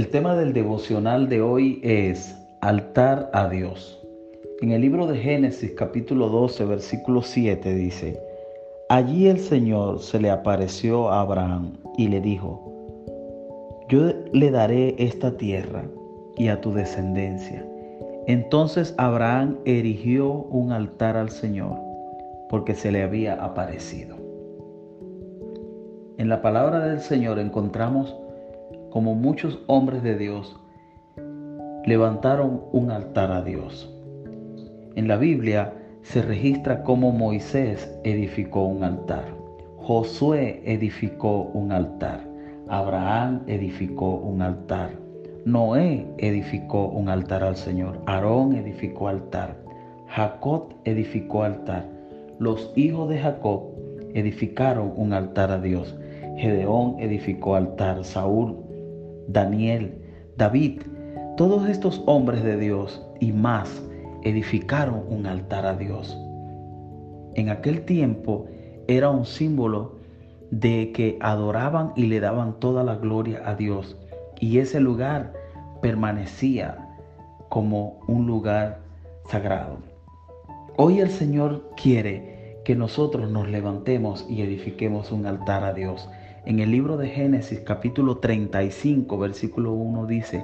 El tema del devocional de hoy es altar a Dios. En el libro de Génesis capítulo 12 versículo 7 dice, Allí el Señor se le apareció a Abraham y le dijo, Yo le daré esta tierra y a tu descendencia. Entonces Abraham erigió un altar al Señor porque se le había aparecido. En la palabra del Señor encontramos como muchos hombres de Dios, levantaron un altar a Dios. En la Biblia se registra cómo Moisés edificó un altar, Josué edificó un altar, Abraham edificó un altar, Noé edificó un altar al Señor, Aarón edificó altar, Jacob edificó altar, los hijos de Jacob edificaron un altar a Dios, Gedeón edificó altar, Saúl Daniel, David, todos estos hombres de Dios y más edificaron un altar a Dios. En aquel tiempo era un símbolo de que adoraban y le daban toda la gloria a Dios. Y ese lugar permanecía como un lugar sagrado. Hoy el Señor quiere que nosotros nos levantemos y edifiquemos un altar a Dios. En el libro de Génesis capítulo 35 versículo 1 dice,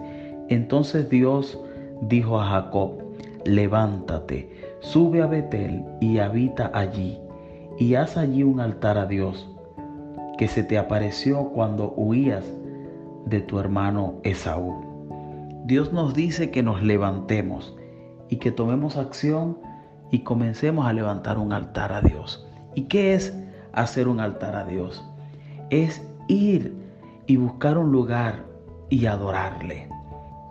entonces Dios dijo a Jacob, levántate, sube a Betel y habita allí, y haz allí un altar a Dios, que se te apareció cuando huías de tu hermano Esaú. Dios nos dice que nos levantemos y que tomemos acción y comencemos a levantar un altar a Dios. ¿Y qué es hacer un altar a Dios? Es ir y buscar un lugar y adorarle.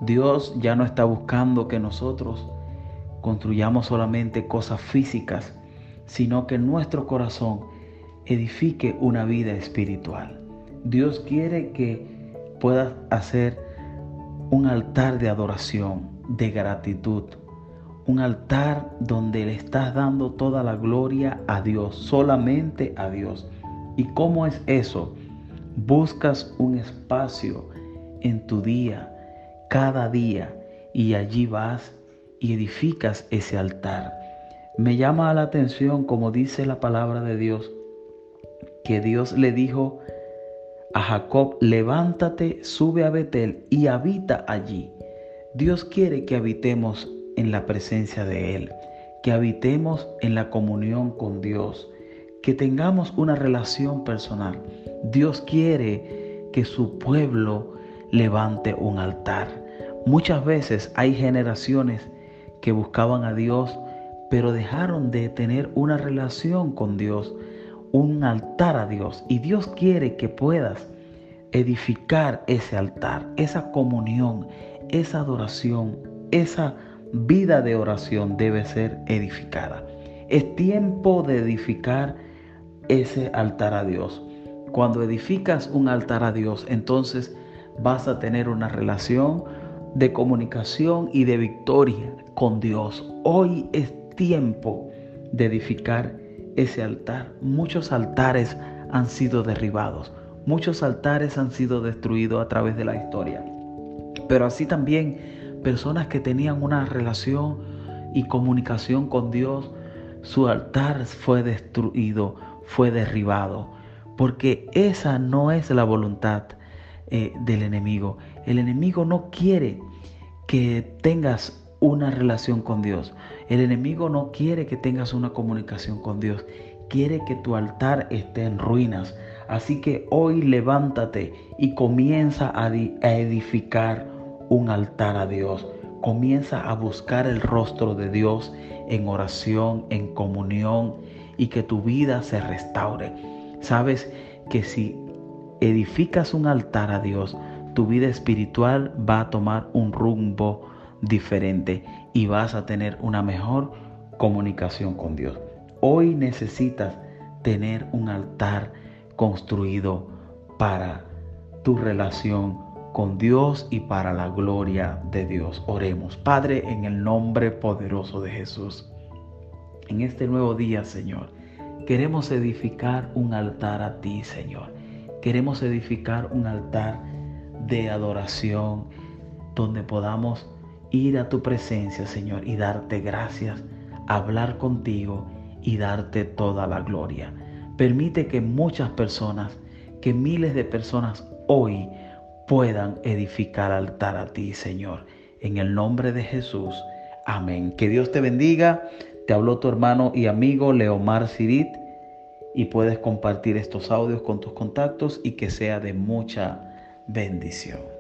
Dios ya no está buscando que nosotros construyamos solamente cosas físicas, sino que nuestro corazón edifique una vida espiritual. Dios quiere que puedas hacer un altar de adoración, de gratitud, un altar donde le estás dando toda la gloria a Dios, solamente a Dios. ¿Y cómo es eso? Buscas un espacio en tu día, cada día, y allí vas y edificas ese altar. Me llama la atención, como dice la palabra de Dios, que Dios le dijo a Jacob, levántate, sube a Betel y habita allí. Dios quiere que habitemos en la presencia de Él, que habitemos en la comunión con Dios, que tengamos una relación personal. Dios quiere que su pueblo levante un altar. Muchas veces hay generaciones que buscaban a Dios, pero dejaron de tener una relación con Dios, un altar a Dios. Y Dios quiere que puedas edificar ese altar, esa comunión, esa adoración, esa vida de oración debe ser edificada. Es tiempo de edificar ese altar a Dios. Cuando edificas un altar a Dios, entonces vas a tener una relación de comunicación y de victoria con Dios. Hoy es tiempo de edificar ese altar. Muchos altares han sido derribados. Muchos altares han sido destruidos a través de la historia. Pero así también personas que tenían una relación y comunicación con Dios, su altar fue destruido fue derribado, porque esa no es la voluntad eh, del enemigo. El enemigo no quiere que tengas una relación con Dios. El enemigo no quiere que tengas una comunicación con Dios. Quiere que tu altar esté en ruinas. Así que hoy levántate y comienza a edificar un altar a Dios. Comienza a buscar el rostro de Dios en oración, en comunión y que tu vida se restaure. Sabes que si edificas un altar a Dios, tu vida espiritual va a tomar un rumbo diferente y vas a tener una mejor comunicación con Dios. Hoy necesitas tener un altar construido para tu relación con Dios y para la gloria de Dios. Oremos. Padre, en el nombre poderoso de Jesús en este nuevo día, Señor. Queremos edificar un altar a ti, Señor. Queremos edificar un altar de adoración, donde podamos ir a tu presencia, Señor, y darte gracias, hablar contigo y darte toda la gloria. Permite que muchas personas, que miles de personas hoy puedan edificar altar a ti, Señor. En el nombre de Jesús. Amén. Que Dios te bendiga. Te habló tu hermano y amigo Leomar Sirit y puedes compartir estos audios con tus contactos y que sea de mucha bendición.